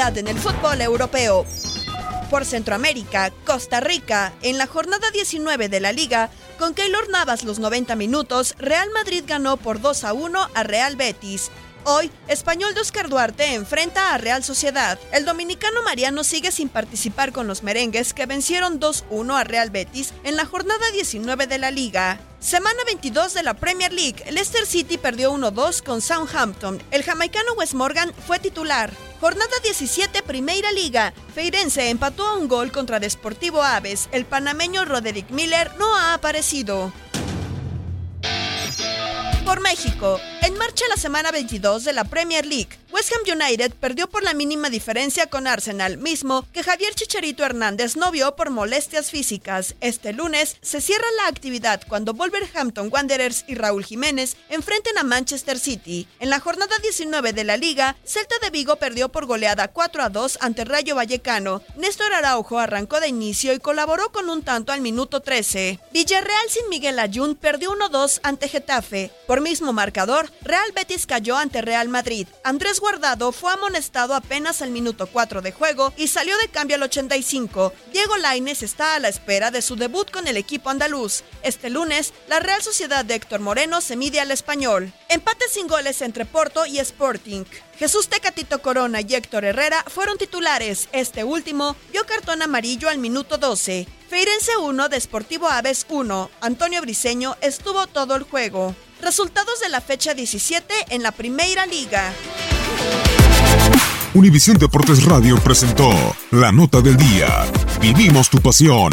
En el fútbol europeo. Por Centroamérica, Costa Rica, en la jornada 19 de la liga, con Keylor Navas los 90 minutos, Real Madrid ganó por 2 a 1 a Real Betis. Hoy, Español de Oscar Duarte enfrenta a Real Sociedad. El dominicano Mariano sigue sin participar con los merengues que vencieron 2-1 a Real Betis en la jornada 19 de la liga. Semana 22 de la Premier League, Leicester City perdió 1-2 con Southampton. El jamaicano Wes Morgan fue titular. Jornada 17, Primera Liga. Feirense empató a un gol contra Desportivo Aves. El panameño Roderick Miller no ha aparecido. Por México, en marcha la semana 22 de la Premier League. West Ham United perdió por la mínima diferencia con Arsenal, mismo que Javier Chicharito Hernández no vio por molestias físicas. Este lunes se cierra la actividad cuando Wolverhampton Wanderers y Raúl Jiménez enfrenten a Manchester City. En la jornada 19 de la liga, Celta de Vigo perdió por goleada 4 a 2 ante Rayo Vallecano. Néstor Araujo arrancó de inicio y colaboró con un tanto al minuto 13. Villarreal sin Miguel Ayun perdió 1-2 ante Getafe. Por mismo marcador, Real Betis cayó ante Real Madrid. Andrés Guardado fue amonestado apenas al minuto 4 de juego y salió de cambio al 85. Diego Lainez está a la espera de su debut con el equipo andaluz. Este lunes, la Real Sociedad de Héctor Moreno se mide al español. Empate sin goles entre Porto y Sporting. Jesús Tecatito Corona y Héctor Herrera fueron titulares. Este último vio cartón amarillo al minuto 12. Feirense 1, Desportivo Aves 1. Antonio Briseño estuvo todo el juego. Resultados de la fecha 17 en la Primera Liga. Univisión Deportes Radio presentó La Nota del Día. Vivimos tu pasión.